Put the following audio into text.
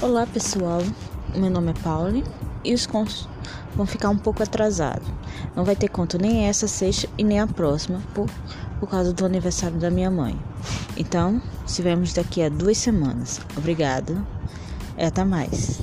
Olá pessoal, meu nome é Pauli e os contos vão ficar um pouco atrasados. Não vai ter conto nem essa sexta e nem a próxima por, por causa do aniversário da minha mãe. Então, se vemos daqui a duas semanas. Obrigado e até mais.